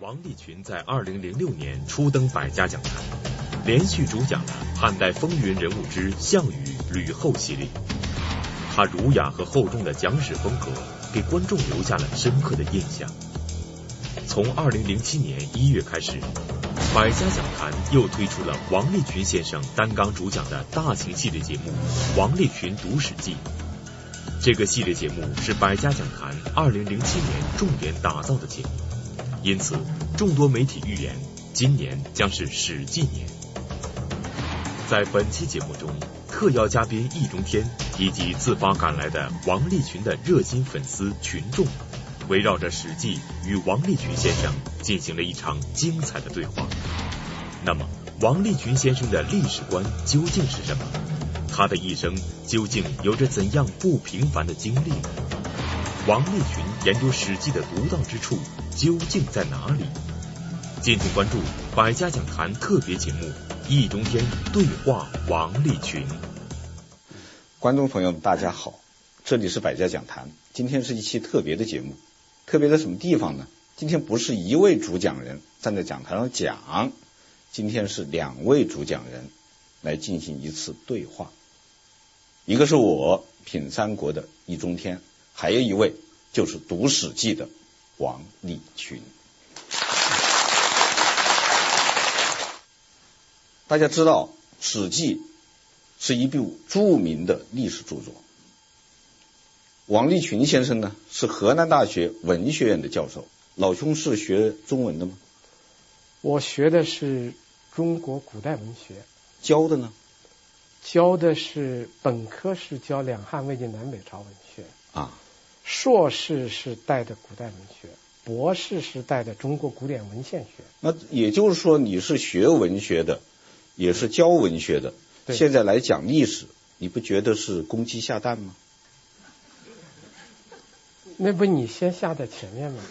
王立群在二零零六年初登百家讲坛，连续主讲了《汉代风云人物之项羽、吕后》系列。他儒雅和厚重的讲史风格，给观众留下了深刻的印象。从二零零七年一月开始，百家讲坛又推出了王立群先生担纲主讲的大型系列节目《王立群读史记》。这个系列节目是百家讲坛二零零七年重点打造的节目。因此，众多媒体预言，今年将是史记年。在本期节目中，特邀嘉宾易中天以及自发赶来的王立群的热心粉丝群众，围绕着史记与王立群先生进行了一场精彩的对话。那么，王立群先生的历史观究竟是什么？他的一生究竟有着怎样不平凡的经历呢？王立群研究史记的独到之处。究竟在哪里？敬请关注百家讲坛特别节目《易中天对话王立群》。观众朋友们，大家好，这里是百家讲坛。今天是一期特别的节目，特别在什么地方呢？今天不是一位主讲人站在讲台上讲，今天是两位主讲人来进行一次对话。一个是我品三国的易中天，还有一位就是读史记的。王立群，大家知道，《史记》是一部著名的历史著作。王立群先生呢，是河南大学文学院的教授。老兄是学中文的吗？我学的是中国古代文学。教的呢？教的是本科是教两汉、魏晋南北朝文学。啊。硕士是带的古代文学，博士是带的中国古典文献学。那也就是说，你是学文学的，也是教文学的。对现在来讲历史，你不觉得是公鸡下蛋吗？那不你先下在前面吗？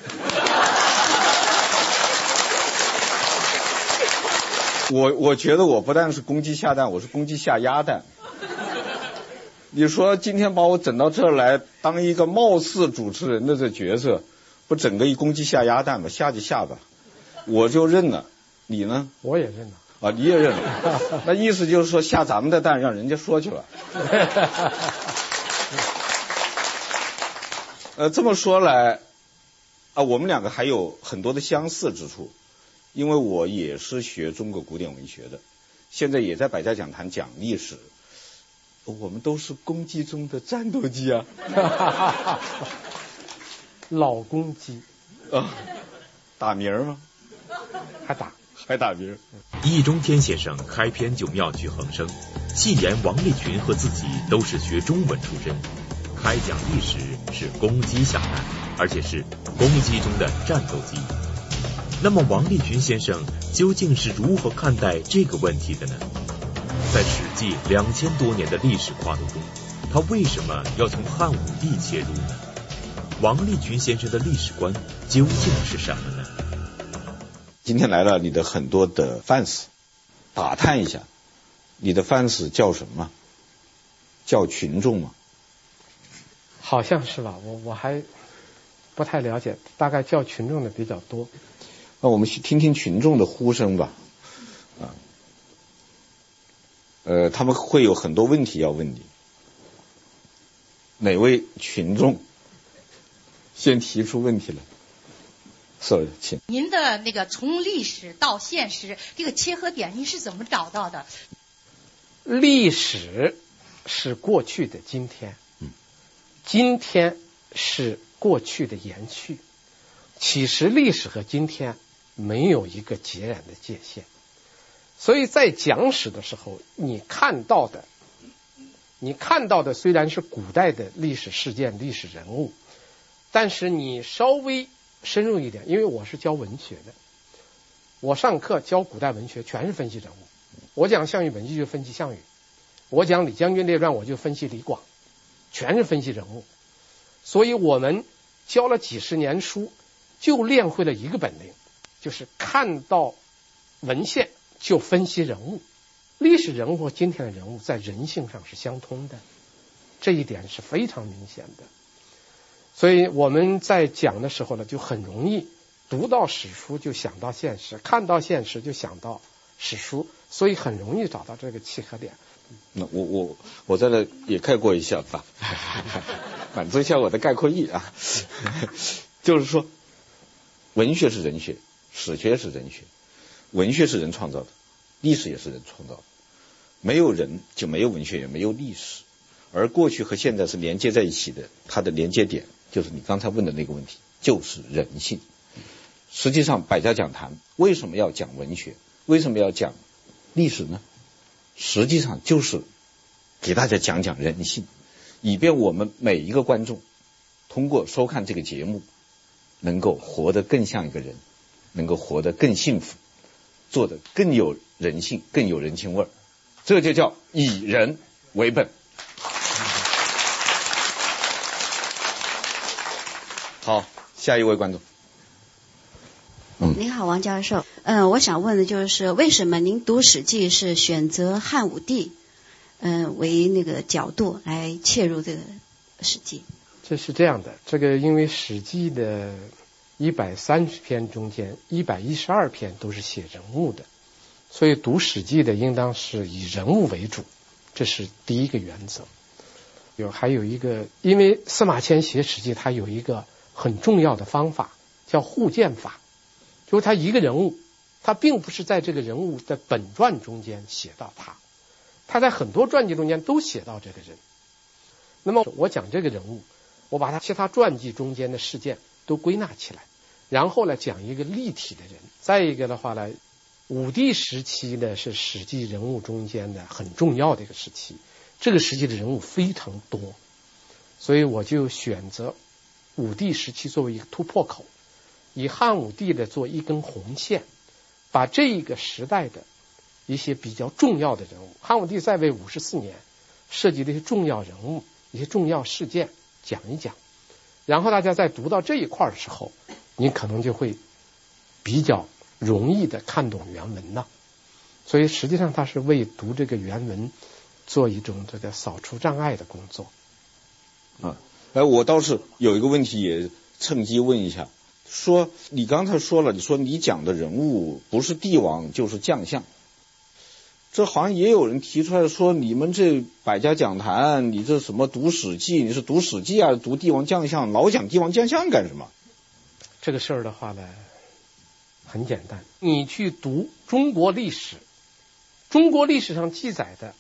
我我觉得我不但是公鸡下蛋，我是公鸡下鸭蛋。你说今天把我整到这儿来当一个貌似主持人的这角色，不整个一公鸡下鸭蛋吗？下就下吧，我就认了。你呢？我也认了。啊，你也认了。那意思就是说下咱们的蛋，让人家说去了。呃，这么说来，啊，我们两个还有很多的相似之处，因为我也是学中国古典文学的，现在也在百家讲坛讲历史。我们都是公鸡中的战斗机啊！老公鸡啊，打鸣吗？还打还打鸣？易中天先生开篇就妙趣横生，戏言王立群和自己都是学中文出身，开讲历史是公鸡下蛋，而且是公鸡中的战斗机。那么王立群先生究竟是如何看待这个问题的呢？在《史记》两千多年的历史跨度中，他为什么要从汉武帝切入呢？王立群先生的历史观究竟是什么呢？今天来了你的很多的 fans，打探一下，你的 fans 叫什么？叫群众吗？好像是吧，我我还不太了解，大概叫群众的比较多。那我们去听听群众的呼声吧。啊。呃，他们会有很多问题要问你。哪位群众先提出问题来？是，请。您的那个从历史到现实这个切合点，您是怎么找到的？历史是过去的今天，嗯，今天是过去的延续。其实历史和今天没有一个截然的界限。所以在讲史的时候，你看到的，你看到的虽然是古代的历史事件、历史人物，但是你稍微深入一点，因为我是教文学的，我上课教古代文学全是分析人物。我讲项羽本纪就分析项羽，我讲李将军列传我就分析李广，全是分析人物。所以我们教了几十年书，就练会了一个本领，就是看到文献。就分析人物，历史人物和今天的人物在人性上是相通的，这一点是非常明显的。所以我们在讲的时候呢，就很容易读到史书就想到现实，看到现实就想到史书，所以很容易找到这个契合点。那我我我在这也概括一下吧，满足一下我的概括意啊，就是说，文学是人学，史学是人学，文学是人创造的，历史也是人创造的，没有人就没有文学，也没有历史，而过去和现在是连接在一起的，它的连接点就是你刚才问的那个问题，就是人性。实际上，百家讲坛为什么要讲文学？为什么要讲历史呢？实际上就是给大家讲讲人性，以便我们每一个观众通过收看这个节目，能够活得更像一个人，能够活得更幸福，做的更有人性、更有人情味儿。这就叫以人为本。好，下一位观众。嗯，您好，王教授。嗯，我想问的就是，为什么您读《史记》是选择汉武帝，嗯，为那个角度来切入这个《史记》？这是这样的，这个因为《史记》的一百三十篇中间，一百一十二篇都是写人物的，所以读《史记》的应当是以人物为主，这是第一个原则。有还有一个，因为司马迁写《史记》，他有一个很重要的方法，叫互鉴法。就是他一个人物，他并不是在这个人物的本传中间写到他，他在很多传记中间都写到这个人。那么我讲这个人物，我把他其他传记中间的事件都归纳起来，然后呢讲一个立体的人。再一个的话呢，武帝时期呢是史记人物中间的很重要的一个时期，这个时期的人物非常多，所以我就选择武帝时期作为一个突破口。以汉武帝的做一根红线，把这一个时代的一些比较重要的人物，汉武帝在位五十四年，涉及的一些重要人物、一些重要事件讲一讲，然后大家在读到这一块的时候，你可能就会比较容易的看懂原文了。所以实际上他是为读这个原文做一种这个扫除障碍的工作。啊，哎，我倒是有一个问题也趁机问一下。说你刚才说了，你说你讲的人物不是帝王就是将相，这好像也有人提出来说，你们这百家讲坛，你这什么读史记，你是读史记啊，读帝王将相，老讲帝王将相干什么？这个事儿的话呢，很简单，你去读中国历史，中国历史上记载的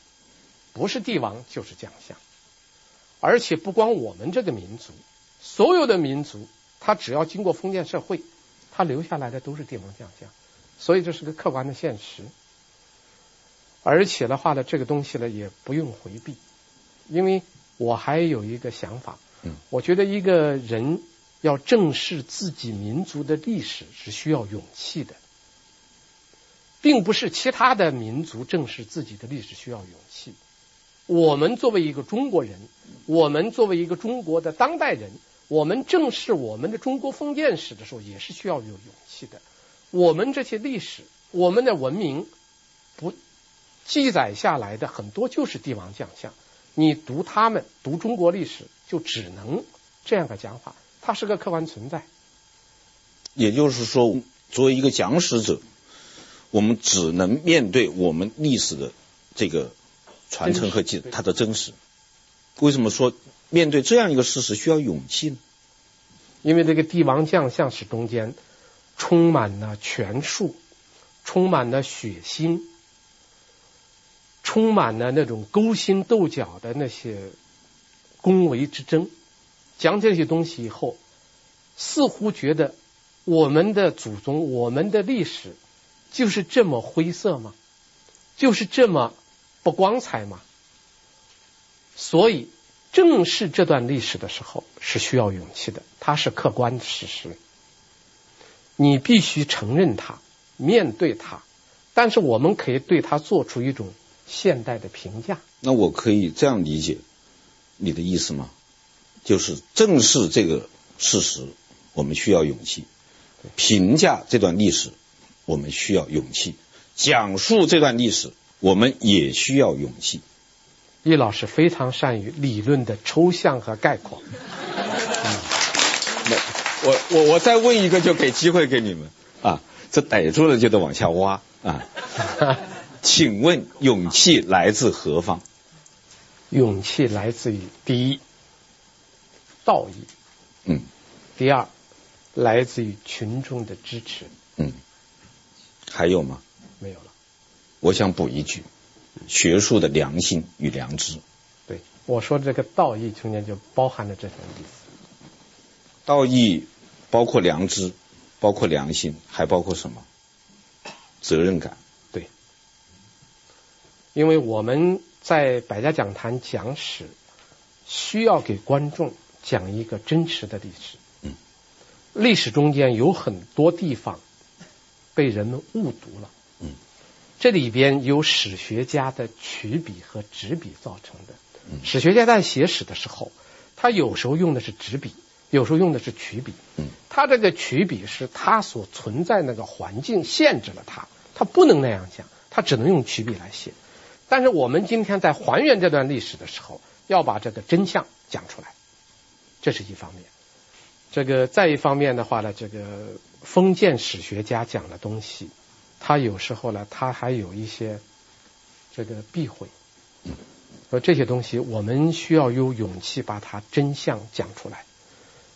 不是帝王就是将相，而且不光我们这个民族，所有的民族。他只要经过封建社会，他留下来的都是帝王将相，所以这是个客观的现实。而且的话呢，这个东西呢也不用回避，因为我还有一个想法，嗯，我觉得一个人要正视自己民族的历史是需要勇气的，并不是其他的民族正视自己的历史需要勇气。我们作为一个中国人，我们作为一个中国的当代人。我们正视我们的中国封建史的时候，也是需要有勇气的。我们这些历史，我们的文明，不记载下来的很多就是帝王将相。你读他们，读中国历史，就只能这样的讲法，它是个客观存在。也就是说，作为一个讲史者，我们只能面对我们历史的这个传承和记它的真实。为什么说？面对这样一个事实，需要勇气呢？因为这个帝王将相史中间充满了权术，充满了血腥，充满了那种勾心斗角的那些宫闱之争。讲这些东西以后，似乎觉得我们的祖宗、我们的历史就是这么灰色吗？就是这么不光彩吗？所以。正视这段历史的时候是需要勇气的，它是客观的事实，你必须承认它，面对它。但是我们可以对它做出一种现代的评价。那我可以这样理解你的意思吗？就是正视这个事实，我们需要勇气；评价这段历史，我们需要勇气；讲述这段历史，我们也需要勇气。易老师非常善于理论的抽象和概括。我我我再问一个，就给机会给你们啊，这逮住了就得往下挖啊。请问勇气来自何方？勇气来自于第一，道义。嗯。第二，来自于群众的支持。嗯。还有吗？没有了。我想补一句，学术的良心与良知。对，我说这个道义中间就包含了这种意思。道义包括良知，包括良心，还包括什么？责任感。对。因为我们在百家讲坛讲史，需要给观众讲一个真实的历史。嗯。历史中间有很多地方被人们误读了。嗯。这里边有史学家的曲笔和执笔造成的。嗯。史学家在写史的时候，他有时候用的是执笔，有时候用的是曲笔。嗯。他这个曲笔是他所存在那个环境限制了他，他不能那样讲，他只能用曲笔来写。但是我们今天在还原这段历史的时候，要把这个真相讲出来，这是一方面。这个再一方面的话呢，这个封建史学家讲的东西，他有时候呢，他还有一些这个避讳。而这些东西，我们需要有勇气把它真相讲出来。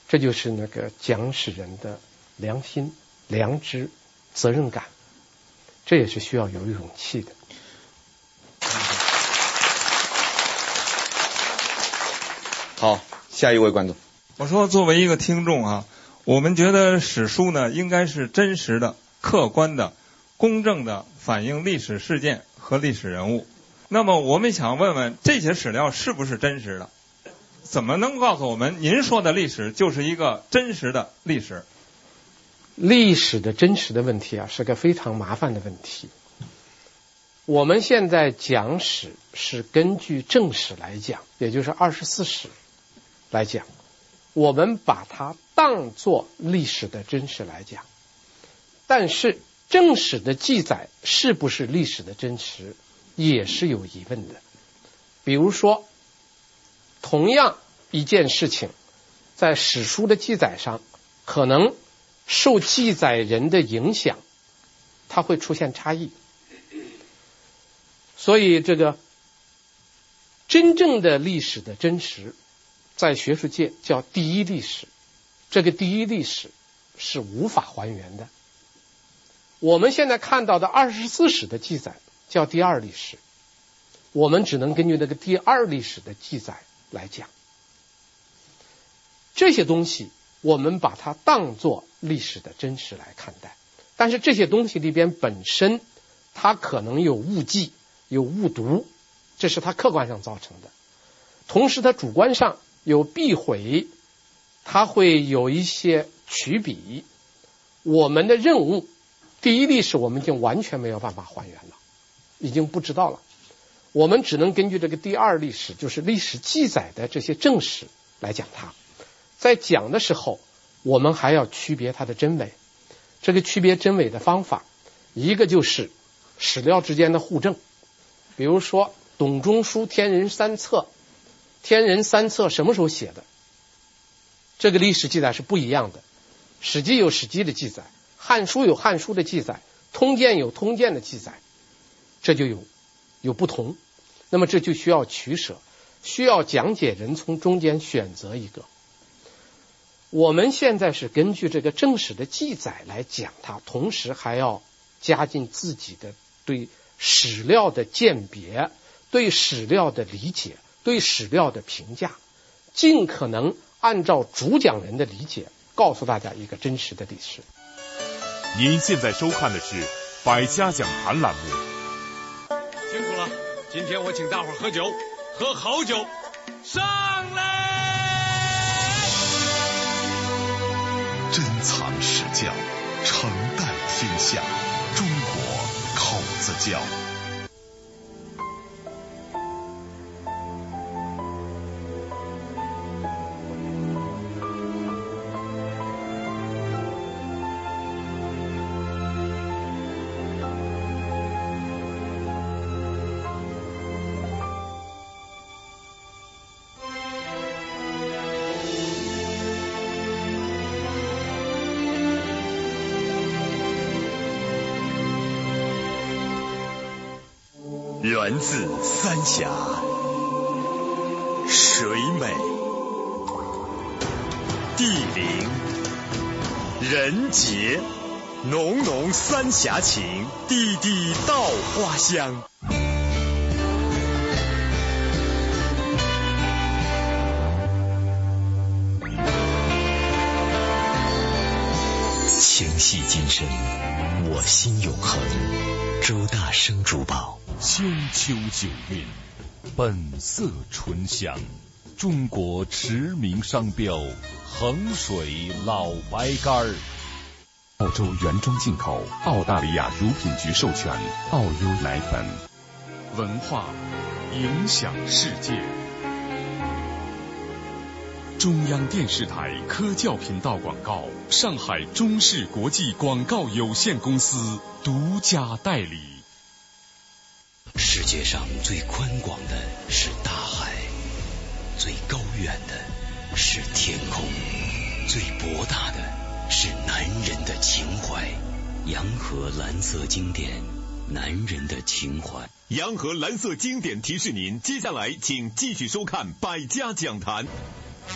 这就是那个讲史人的良心、良知、责任感，这也是需要有勇气的。好，下一位观众。我说，作为一个听众啊，我们觉得史书呢，应该是真实的、客观的、公正的反映历史事件和历史人物。那么，我们想问问，这些史料是不是真实的？怎么能告诉我们，您说的历史就是一个真实的历史？历史的真实的问题啊，是个非常麻烦的问题。我们现在讲史是根据正史来讲，也就是二十四史。来讲，我们把它当作历史的真实来讲，但是正史的记载是不是历史的真实，也是有疑问的。比如说，同样一件事情，在史书的记载上，可能受记载人的影响，它会出现差异。所以，这个真正的历史的真实。在学术界叫第一历史，这个第一历史是无法还原的。我们现在看到的二十四史的记载叫第二历史，我们只能根据那个第二历史的记载来讲。这些东西我们把它当作历史的真实来看待，但是这些东西里边本身它可能有误记、有误读，这是它客观上造成的，同时它主观上。有避讳，它会有一些曲笔。我们的任务，第一历史我们已经完全没有办法还原了，已经不知道了。我们只能根据这个第二历史，就是历史记载的这些正史来讲它。在讲的时候，我们还要区别它的真伪。这个区别真伪的方法，一个就是史料之间的互证。比如说，董仲舒《天人三策》。天人三策什么时候写的？这个历史记载是不一样的。史记有史记的记载，汉书有汉书的记载，通鉴有通鉴的记载，这就有有不同。那么这就需要取舍，需要讲解人从中间选择一个。我们现在是根据这个正史的记载来讲它，同时还要加进自己的对史料的鉴别，对史料的理解。对史料的评价，尽可能按照主讲人的理解，告诉大家一个真实的历史。您现在收看的是《百家讲坛》栏目。辛苦了，今天我请大伙儿喝酒，喝好酒，上来！珍藏史教，承代天下，中国口子窖。源自三峡，水美、地灵、人杰，浓浓三峡情，地地稻花香。情系今生，我心永恒。周大生珠宝，千秋九韵，本色醇香，中国驰名商标，衡水老白干儿。澳洲原装进口，澳大利亚乳品局授权，澳优奶粉。文化影响世界。中央电视台科教频道广告，上海中视国际广告有限公司独家代理。世界上最宽广的是大海，最高远的是天空，最博大的是男人的情怀。洋河蓝色经典，男人的情怀。洋河蓝色经典提示您，接下来请继续收看百家讲坛。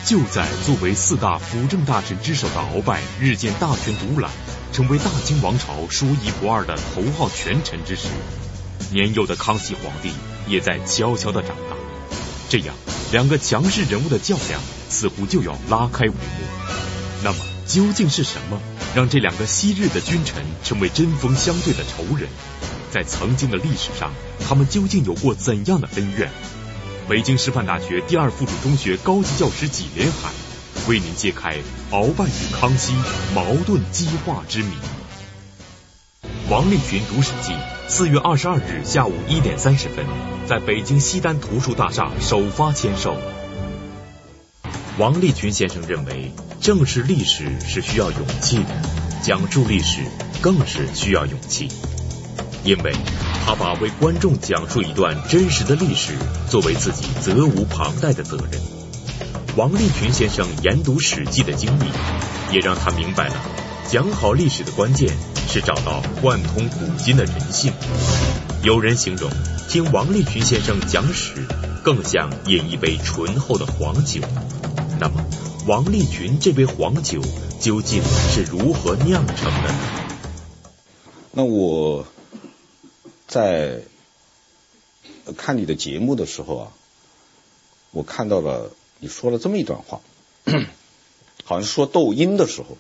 就在作为四大辅政大臣之首的鳌拜日渐大权独揽，成为大清王朝说一不二的头号权臣之时，年幼的康熙皇帝也在悄悄的长大。这样，两个强势人物的较量似乎就要拉开帷幕。那么，究竟是什么让这两个昔日的君臣成为针锋相对的仇人？在曾经的历史上，他们究竟有过怎样的恩怨？北京师范大学第二附属中学高级教师纪连海为您揭开鳌拜与康熙矛盾激化之谜。王立群读史记，四月二十二日下午一点三十分，在北京西单图书大厦首发签售。王立群先生认为，正视历史是需要勇气的，讲述历史更是需要勇气，因为。他把为观众讲述一段真实的历史作为自己责无旁贷的责任。王立群先生研读《史记》的经历，也让他明白了讲好历史的关键是找到贯通古今的人性。有人形容听王立群先生讲史，更像饮一杯醇厚的黄酒。那么，王立群这杯黄酒究竟是如何酿成的呢？那我。在看你的节目的时候啊，我看到了你说了这么一段话，好像说窦婴的时候，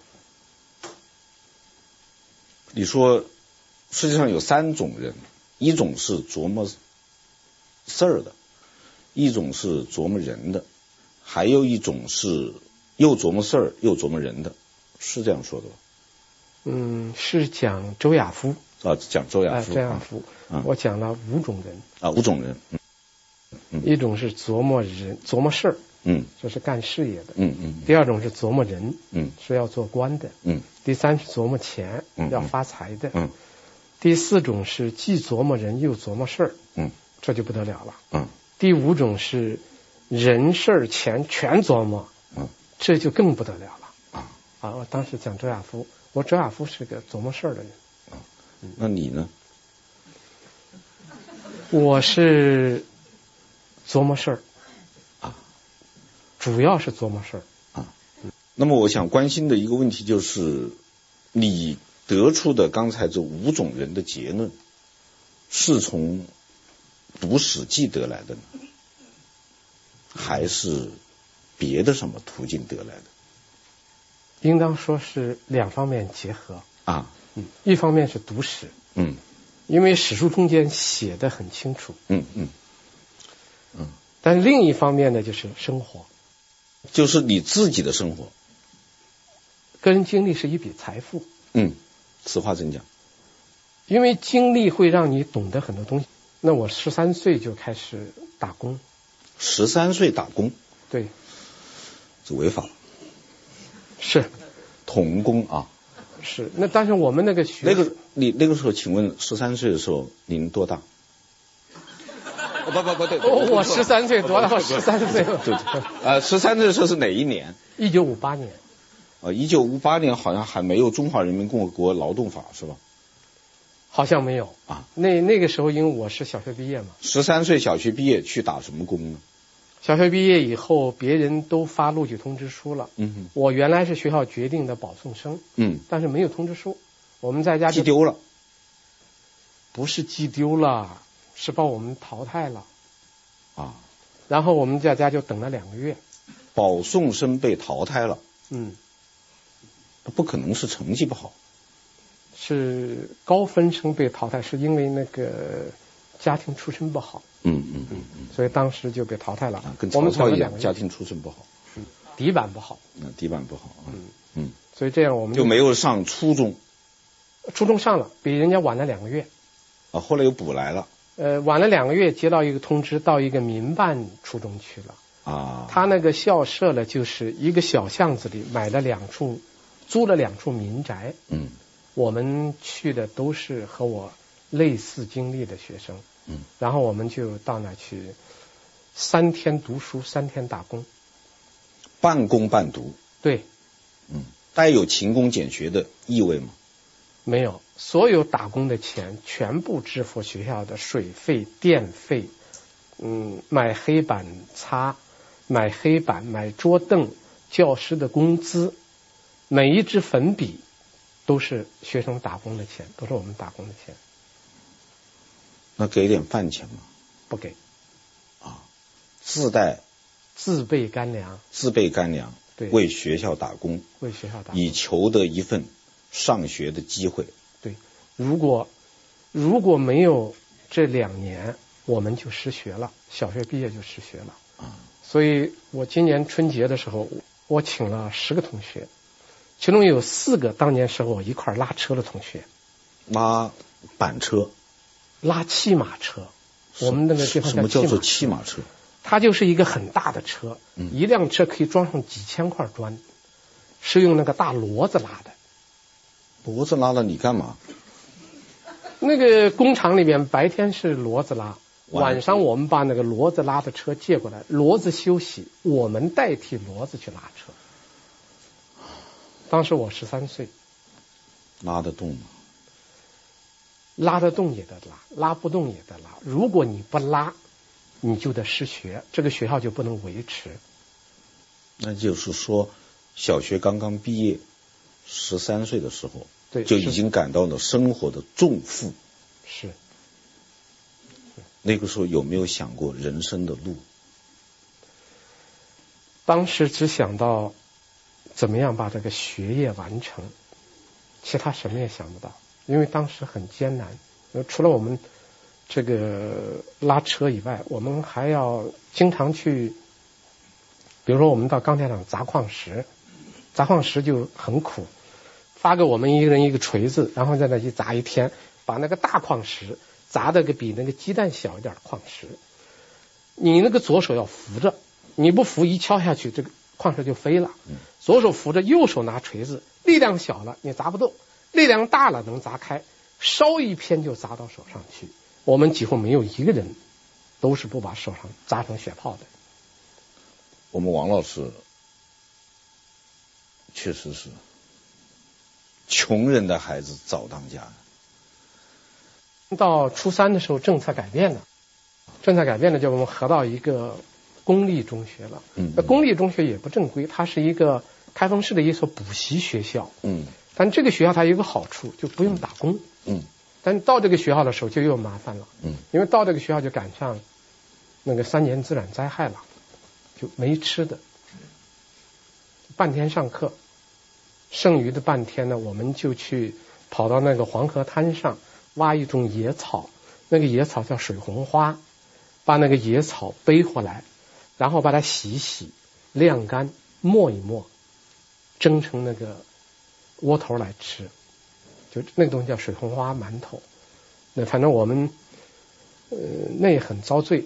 你说世界上有三种人，一种是琢磨事儿的，一种是琢磨人的，还有一种是又琢磨事儿又琢磨人的，是这样说的吧？嗯，是讲周亚夫。啊，讲周亚夫。周亚夫，我讲了五种人。啊，五种人。嗯。一种是琢磨人，琢磨事儿。嗯。这是干事业的。嗯嗯。第二种是琢磨人。嗯。是要做官的。嗯。第三是琢磨钱。嗯。要发财的。嗯。第四种是既琢磨人又琢磨事儿。嗯。这就不得了了。嗯。第五种是人事儿钱全琢磨。嗯。这就更不得了了。啊。啊，我当时讲周亚夫，我周亚夫是个琢磨事儿的人。那你呢？我是琢磨事儿啊，主要是琢磨事儿啊。那么我想关心的一个问题就是，你得出的刚才这五种人的结论，是从读《史记》得来的呢，还是别的什么途径得来的？应当说是两方面结合啊。嗯，一方面是读史，嗯，因为史书中间写的很清楚，嗯嗯嗯，但另一方面呢，就是生活，就是你自己的生活，个人经历是一笔财富，嗯，此话怎讲？因为经历会让你懂得很多东西。那我十三岁就开始打工，十三岁打工，对，这违法，是童工啊。是，那但是我们那个学那个你那个时候，请问十三岁的时候您多大？哦不不不对，我十三岁多大？十三岁。对，呃，十三岁的时候是哪一年？一九五八年。啊，一九五八年好像还没有《中华人民共和国劳动法》是吧？好像没有啊。那那个时候，因为我是小学毕业嘛，十三岁小学毕业去打什么工呢？小学毕业以后，别人都发录取通知书了。嗯，我原来是学校决定的保送生。嗯，但是没有通知书，我们在家寄丢了。不是寄丢了，是把我们淘汰了。啊，然后我们在家就等了两个月。保送生被淘汰了。嗯，不可能是成绩不好，是高分生被淘汰，是因为那个家庭出身不好。嗯嗯嗯嗯，所以当时就被淘汰了。啊、跟曹操一样，家庭出身不好，嗯，底板不好。嗯，底板不好啊。嗯嗯，所以这样我们就，就没有上初中。初中上了，比人家晚了两个月。啊，后来又补来了。呃，晚了两个月，接到一个通知，到一个民办初中去了。啊。他那个校舍呢，就是一个小巷子里买了两处，租了两处民宅。嗯。我们去的都是和我类似经历的学生。嗯。然后我们就到那去，三天读书，三天打工。半工半读。对。嗯，带有勤工俭学的意味吗？没有，所有打工的钱全部支付学校的水费、电费，嗯，买黑板擦，买黑板、买桌凳，教师的工资，每一支粉笔都是学生打工的钱，都是我们打工的钱。那给点饭钱吗？不给。啊，自带。自备干粮。自备干粮。对。为学校打工。为学校打工。以求得一份。上学的机会，对，如果如果没有这两年，我们就失学了，小学毕业就失学了。啊，所以我今年春节的时候，我请了十个同学，其中有四个当年时候我一块拉车的同学，拉板车，拉骑马车，我们那个地方什么叫做骑马车？它就是一个很大的车，嗯，一辆车可以装上几千块砖，是用那个大骡子拉的。骡子拉了你干嘛？那个工厂里面白天是骡子拉，晚上我们把那个骡子拉的车借过来，骡子休息，我们代替骡子去拉车。当时我十三岁，拉得动吗？拉得动也得拉，拉不动也得拉。如果你不拉，你就得失学，这个学校就不能维持。那就是说，小学刚刚毕业。十三岁的时候，对，就已经感到了生活的重负。是。那个时候有没有想过人生的路？当时只想到怎么样把这个学业完成，其他什么也想不到，因为当时很艰难。除了我们这个拉车以外，我们还要经常去，比如说我们到钢铁厂砸矿石，砸矿石就很苦。发给我们一个人一个锤子，然后在那去砸一天，把那个大矿石砸的个比那个鸡蛋小一点的矿石，你那个左手要扶着，你不扶一敲下去，这个矿石就飞了。左手扶着，右手拿锤子，力量小了你砸不动，力量大了能砸开，稍一偏就砸到手上去。我们几乎没有一个人都是不把手上砸成血泡的。我们王老师确实是。穷人的孩子早当家。到初三的时候，政策改变了，政策改变了，就我们合到一个公立中学了。嗯，那公立中学也不正规，它是一个开封市的一所补习学校。嗯，但这个学校它有个好处，就不用打工。嗯，但到这个学校的时候就又麻烦了。嗯，因为到这个学校就赶上那个三年自然灾害了，就没吃的，半天上课。剩余的半天呢，我们就去跑到那个黄河滩上挖一种野草，那个野草叫水红花，把那个野草背回来，然后把它洗一洗、晾干、磨一磨，蒸成那个窝头来吃，就那个东西叫水红花馒头。那反正我们呃那也很遭罪，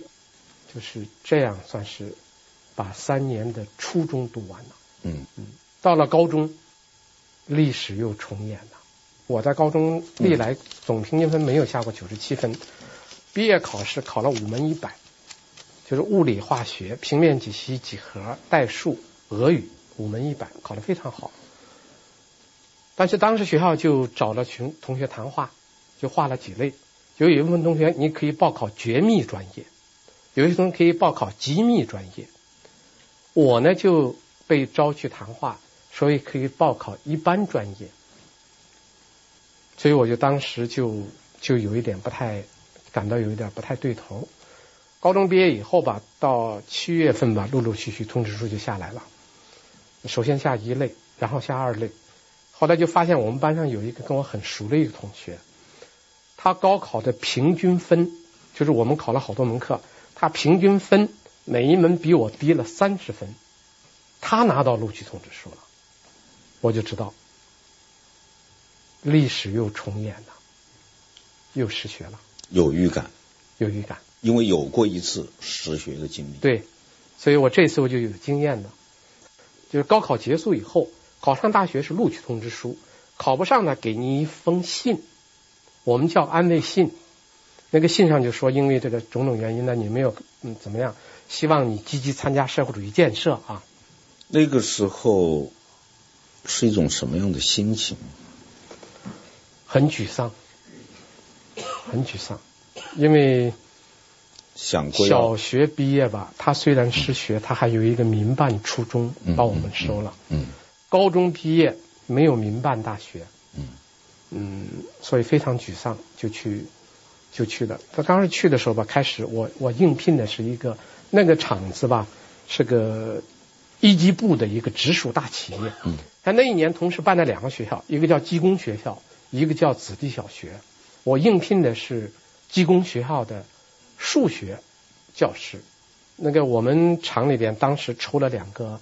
就是这样算是把三年的初中读完了。嗯嗯，到了高中。历史又重演了。我在高中历来总平均分没有下过九十七分，毕业考试考了五门一百，就是物理、化学、平面解析、几何、代数、俄语五门一百，考得非常好。但是当时学校就找了群同学谈话，就划了几类，就有一部分同学你可以报考绝密专业，有一些同学可以报考机密专业。我呢就被招去谈话，所以可以报考一般专业。所以我就当时就就有一点不太感到有一点不太对头。高中毕业以后吧，到七月份吧，陆陆续续通知书就下来了。首先下一类，然后下二类。后来就发现我们班上有一个跟我很熟的一个同学，他高考的平均分，就是我们考了好多门课，他平均分每一门比我低了三十分，他拿到录取通知书了，我就知道。历史又重演了，又失学了。有预感，有预感，因为有过一次失学的经历。对，所以我这次我就有经验了。就是高考结束以后，考上大学是录取通知书，考不上呢，给你一封信，我们叫安慰信。那个信上就说，因为这个种种原因呢，你没有嗯怎么样，希望你积极参加社会主义建设啊。那个时候是一种什么样的心情？很沮丧，很沮丧，因为想过小学毕业吧，他虽然失学，他还有一个民办初中把我们收了。嗯，高中毕业没有民办大学。嗯，嗯，所以非常沮丧，就去就去了。他当时去的时候吧，开始我我应聘的是一个那个厂子吧，是个一级部的一个直属大企业。嗯，他那一年同时办了两个学校，一个叫技工学校。一个叫子弟小学，我应聘的是技工学校的数学教师。那个我们厂里边当时抽了两个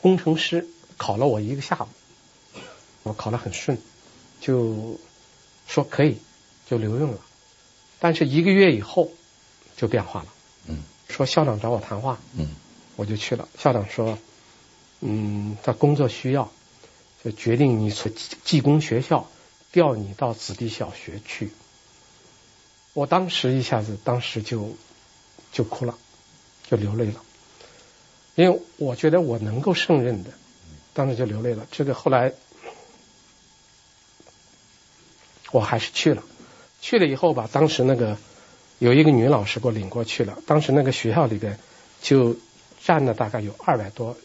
工程师，考了我一个下午，我考得很顺，就说可以就留用了。但是一个月以后就变化了，嗯，说校长找我谈话，嗯，我就去了。校长说，嗯，他工作需要，就决定你从技工学校。调你到子弟小学去，我当时一下子，当时就就哭了，就流泪了，因为我觉得我能够胜任的，当时就流泪了。这个后来我还是去了，去了以后吧，当时那个有一个女老师给我领过去了，当时那个学校里边就站了大概有二百多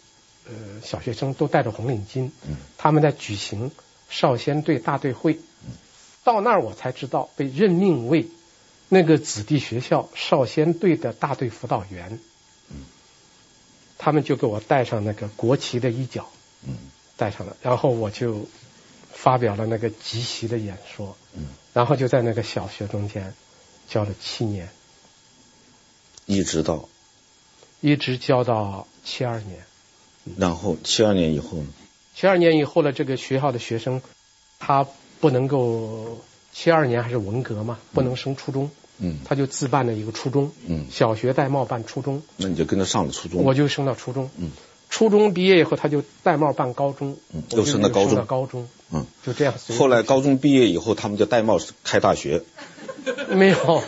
呃小学生，都戴着红领巾，他们在举行。少先队大队会，到那儿我才知道被任命为那个子弟学校少先队的大队辅导员。他们就给我带上那个国旗的衣角，戴上了，然后我就发表了那个集席的演说，然后就在那个小学中间教了七年，一直到一直教到七二年，然后七二年以后呢？七二年以后的这个学校的学生，他不能够七二年还是文革嘛，不能升初中，嗯，他就自办了一个初中，嗯，小学戴帽办初中，那你就跟着上了初中，我就升到初中，嗯，初中毕业以后他就戴帽办高中，嗯，又升到高中，高中，嗯，就这样。后来高中毕业以后，他们就戴帽开大学，没有，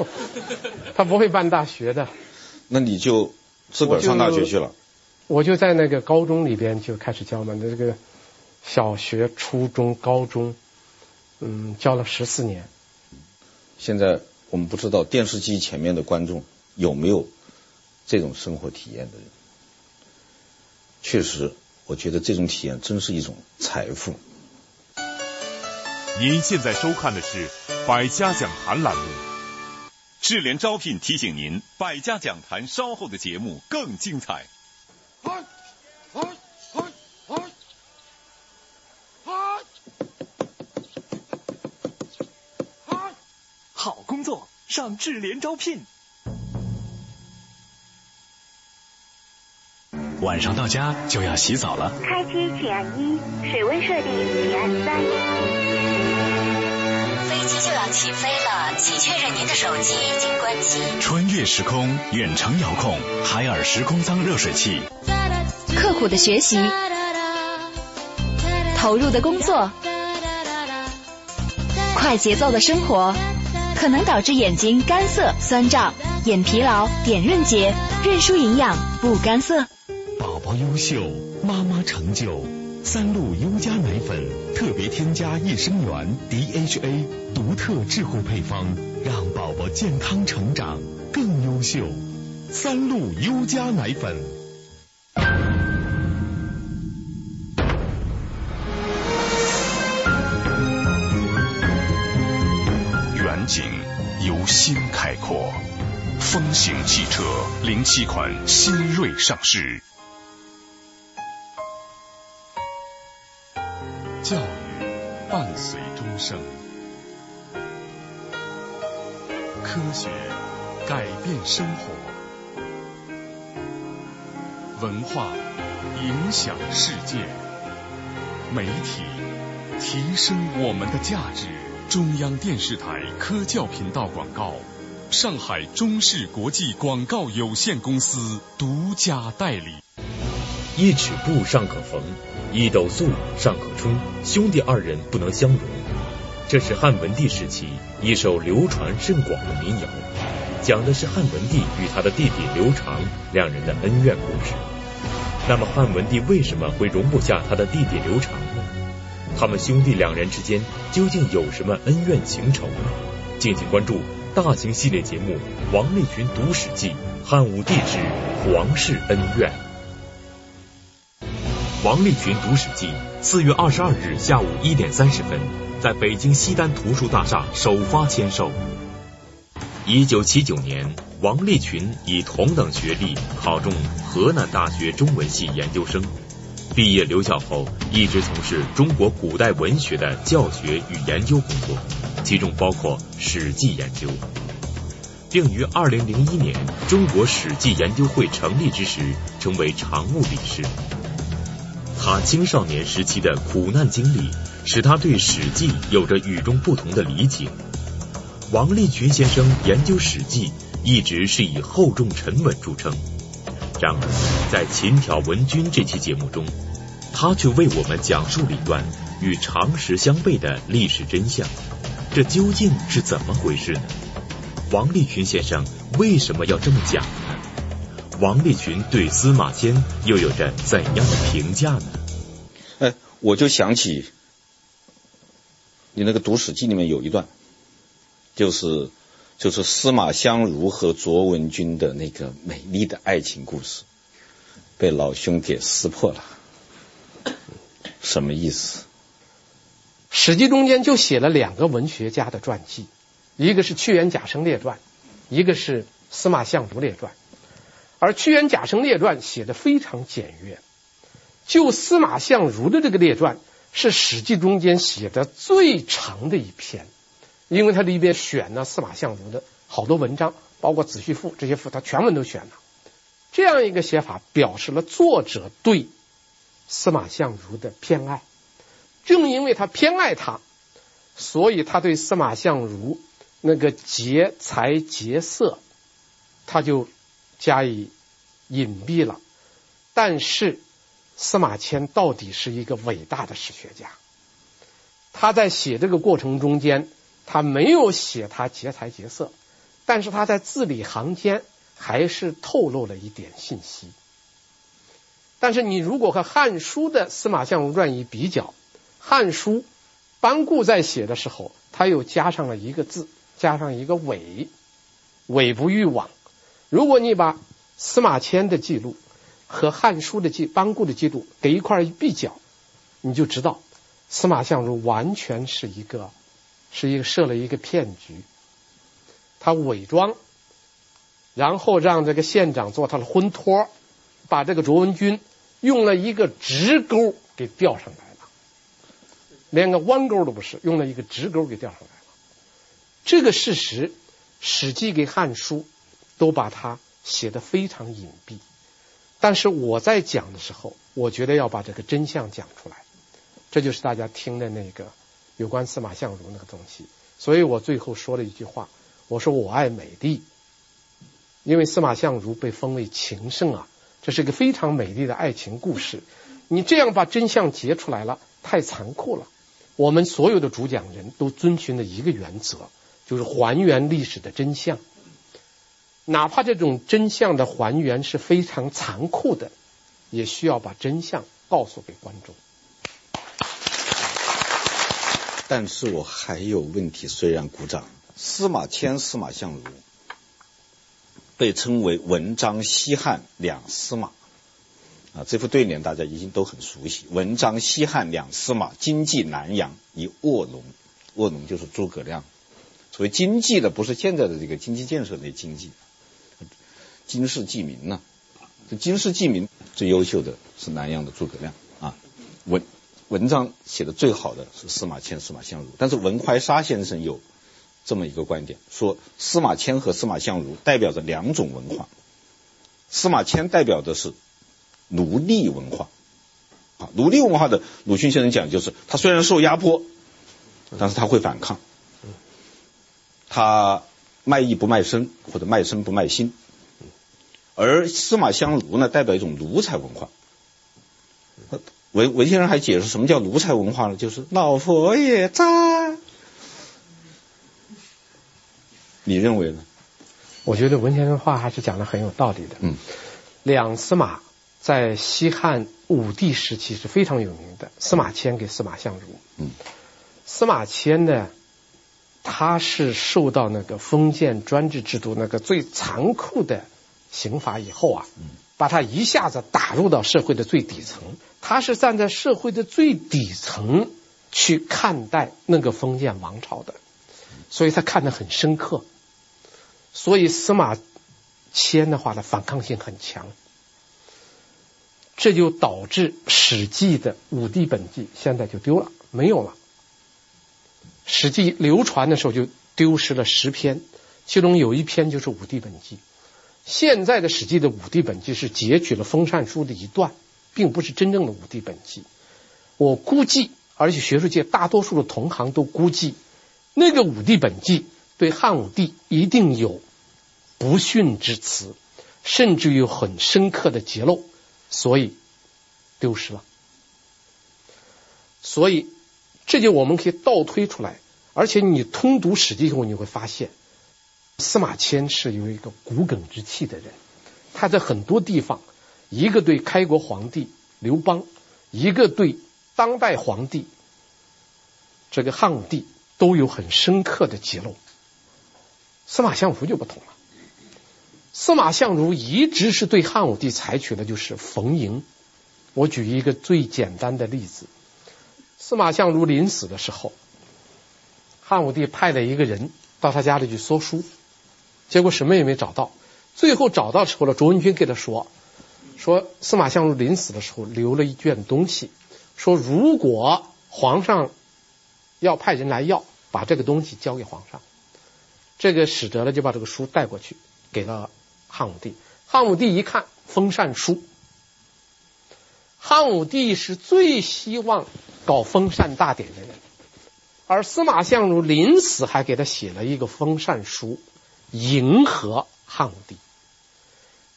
他不会办大学的，那你就自个儿上大学去了。我，我就在那个高中里边就开始教嘛，那这个。小学、初中、高中，嗯，教了十四年。现在我们不知道电视机前面的观众有没有这种生活体验的人。确实，我觉得这种体验真是一种财富。您现在收看的是《百家讲坛》栏目。智联招聘提醒您，《百家讲坛》稍后的节目更精彩。好工作上智联招聘。晚上到家就要洗澡了。开机请按一，水温设定请按三。飞机就要起飞了，请确认您的手机已经关机。穿越时空，远程遥控，海尔时空舱热水器。刻苦的学习，投入的工作，快节奏的生活。可能导致眼睛干涩、酸胀、眼疲劳、点润结、认输营养不干涩。宝宝优秀，妈妈成就，三鹿优佳奶粉特别添加益生元 DHA，独特智慧配方，让宝宝健康成长更优秀。三鹿优佳奶粉。概括，风行汽车零七款新锐上市。教育伴随终生，科学改变生活，文化影响世界，媒体提升我们的价值。中央电视台科教频道广告，上海中视国际广告有限公司独家代理。一尺布尚可缝，一斗粟尚可出，兄弟二人不能相容。这是汉文帝时期一首流传甚广的民谣，讲的是汉文帝与他的弟弟刘长两人的恩怨故事。那么汉文帝为什么会容不下他的弟弟刘长呢？他们兄弟两人之间究竟有什么恩怨情仇呢？敬请关注大型系列节目《王立群读史记·汉武帝之皇室恩怨》。王立群读史记，四月二十二日下午一点三十分，在北京西单图书大厦首发签售。一九七九年，王立群以同等学历考中河南大学中文系研究生，毕业留校后一直从事中国古代文学的教学与研究工作，其中包括《史记》研究，并于二零零一年中国史记研究会成立之时成为常务理事。他青少年时期的苦难经历，使他对《史记》有着与众不同的理解。王立群先生研究《史记》一直是以厚重沉稳著称，然而在《秦挑文君》这期节目中，他却为我们讲述了一段与常识相悖的历史真相。这究竟是怎么回事呢？王立群先生为什么要这么讲呢？王立群对司马迁又有着怎样的评价呢？哎，我就想起你那个读史记里面有一段，就是就是司马相如和卓文君的那个美丽的爱情故事，被老兄给撕破了，什么意思？史记中间就写了两个文学家的传记，一个是屈原贾生列传，一个是司马相如列传。而屈原贾生列传写的非常简约，就司马相如的这个列传是史记中间写的最长的一篇，因为他里边选了司马相如的好多文章，包括《子虚赋》这些赋，他全文都选了。这样一个写法表示了作者对司马相如的偏爱。正因为他偏爱他，所以他对司马相如那个劫财劫色，他就。加以隐蔽了，但是司马迁到底是一个伟大的史学家。他在写这个过程中间，他没有写他劫财劫色，但是他在字里行间还是透露了一点信息。但是你如果和《汉书》的司马相如传一比较，《汉书》班固在写的时候，他又加上了一个字，加上一个伪，伪不欲往。如果你把司马迁的记录和《汉书》的记班固的记录给一块一比较，你就知道司马相如完全是一个是一个设了一个骗局，他伪装，然后让这个县长做他的婚托，把这个卓文君用了一个直钩给吊上来，连个弯钩都不是，用了一个直钩给吊上来了。这个事实，《史记》给《汉书》。都把它写得非常隐蔽，但是我在讲的时候，我觉得要把这个真相讲出来，这就是大家听的那个有关司马相如那个东西。所以我最后说了一句话，我说我爱美丽，因为司马相如被封为情圣啊，这是个非常美丽的爱情故事。你这样把真相截出来了，太残酷了。我们所有的主讲人都遵循的一个原则就是还原历史的真相。哪怕这种真相的还原是非常残酷的也需要把真相告诉给观众。但是我还有问题虽然鼓掌。司马迁司马相如被称为文章西汉两司马。啊，这副对联大家已经都很熟悉。文章西汉两司马，经济南阳以卧龙，卧龙就是诸葛亮。所谓经济的，不是现在的这个经济建设那经济，经世济民呢、啊。这经世济民最优秀的是南阳的诸葛亮啊，文。文章写的最好的是司马迁、司马相如，但是文怀沙先生有这么一个观点，说司马迁和司马相如代表着两种文化，司马迁代表的是奴隶文化，啊，奴隶文化的鲁迅先生讲就是，他虽然受压迫，但是他会反抗，他卖艺不卖身，或者卖身不卖心，而司马相如呢，代表一种奴才文化。文文先生还解释什么叫奴才文化呢？就是老佛爷在。你认为呢？我觉得文先生话还是讲的很有道理的。嗯，两司马在西汉武帝时期是非常有名的，司马迁给司马相如。嗯，司马迁呢，他是受到那个封建专制制度那个最残酷的刑罚以后啊。嗯把他一下子打入到社会的最底层，他是站在社会的最底层去看待那个封建王朝的，所以他看得很深刻。所以司马迁的话呢，反抗性很强，这就导致《史记》的《武帝本纪》现在就丢了，没有了。《史记》流传的时候就丢失了十篇，其中有一篇就是《武帝本纪》。现在的《史记》的《武帝本纪》是截取了《封禅书》的一段，并不是真正的《武帝本纪》。我估计，而且学术界大多数的同行都估计，那个《武帝本纪》对汉武帝一定有不逊之词，甚至有很深刻的揭露，所以丢失了。所以，这就我们可以倒推出来，而且你通读《史记》以后，你会发现。司马迁是有一个骨感之气的人，他在很多地方，一个对开国皇帝刘邦，一个对当代皇帝这个汉武帝都有很深刻的揭露。司马相如就不同了，司马相如一直是对汉武帝采取的就是逢迎。我举一个最简单的例子，司马相如临死的时候，汉武帝派了一个人到他家里去搜书。结果什么也没找到，最后找到时候了，卓文君给他说，说司马相如临死的时候留了一卷东西，说如果皇上要派人来要，把这个东西交给皇上。这个使得了就把这个书带过去给了汉武帝。汉武帝一看封禅书，汉武帝是最希望搞封禅大典的人，而司马相如临死还给他写了一个封禅书。迎合汉武帝，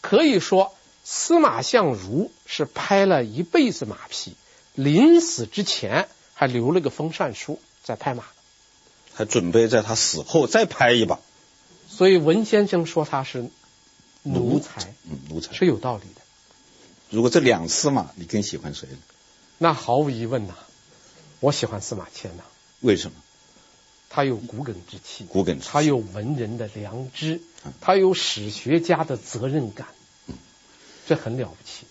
可以说司马相如是拍了一辈子马屁，临死之前还留了个封禅书在拍马，还准备在他死后再拍一把。所以文先生说他是奴才，嗯，奴才是有道理的。如果这两司马，你更喜欢谁呢？那毫无疑问呐，我喜欢司马迁呐。为什么？他有骨感之气，骨感之气，他有文人的良知，他有史学家的责任感，嗯这很了不起。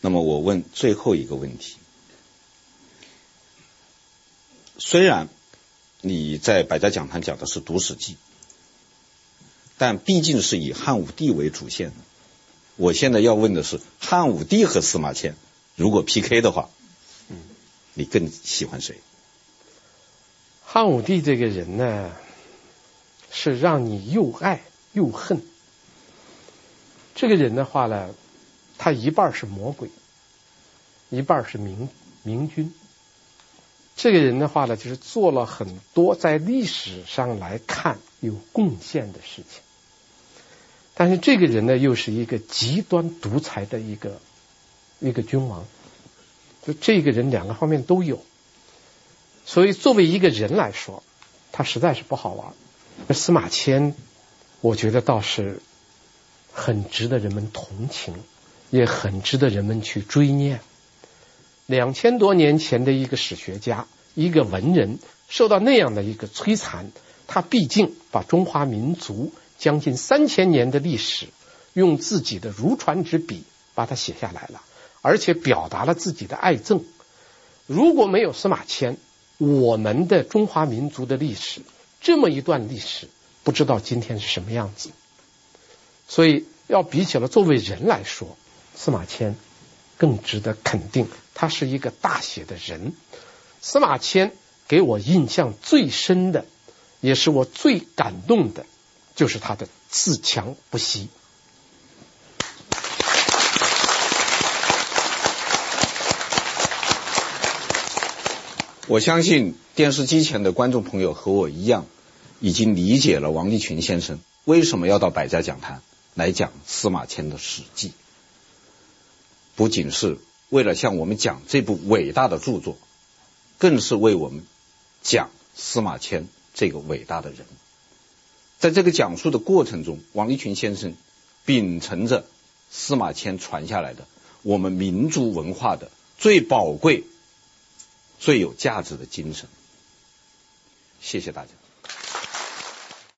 那么我问最后一个问题：虽然你在百家讲坛讲的是读史记，但毕竟是以汉武帝为主线的。我现在要问的是，汉武帝和司马迁如果 PK 的话，你更喜欢谁？汉武帝这个人呢，是让你又爱又恨。这个人的话呢，他一半是魔鬼，一半是明明君。这个人的话呢，就是做了很多在历史上来看有贡献的事情。但是这个人呢，又是一个极端独裁的一个一个君王。就这个人两个方面都有。所以，作为一个人来说，他实在是不好玩。那司马迁，我觉得倒是很值得人们同情，也很值得人们去追念。两千多年前的一个史学家，一个文人受到那样的一个摧残，他毕竟把中华民族将近三千年的历史，用自己的如传之笔把它写下来了，而且表达了自己的爱憎。如果没有司马迁，我们的中华民族的历史这么一段历史，不知道今天是什么样子。所以，要比起了作为人来说，司马迁更值得肯定，他是一个大写的人。司马迁给我印象最深的，也是我最感动的，就是他的自强不息。我相信电视机前的观众朋友和我一样，已经理解了王立群先生为什么要到百家讲坛来讲司马迁的《史记》，不仅是为了向我们讲这部伟大的著作。更是为我们讲司马迁这个伟大的人，在这个讲述的过程中，王立群先生秉承着司马迁传下来的我们民族文化的最宝贵、最有价值的精神。谢谢大家。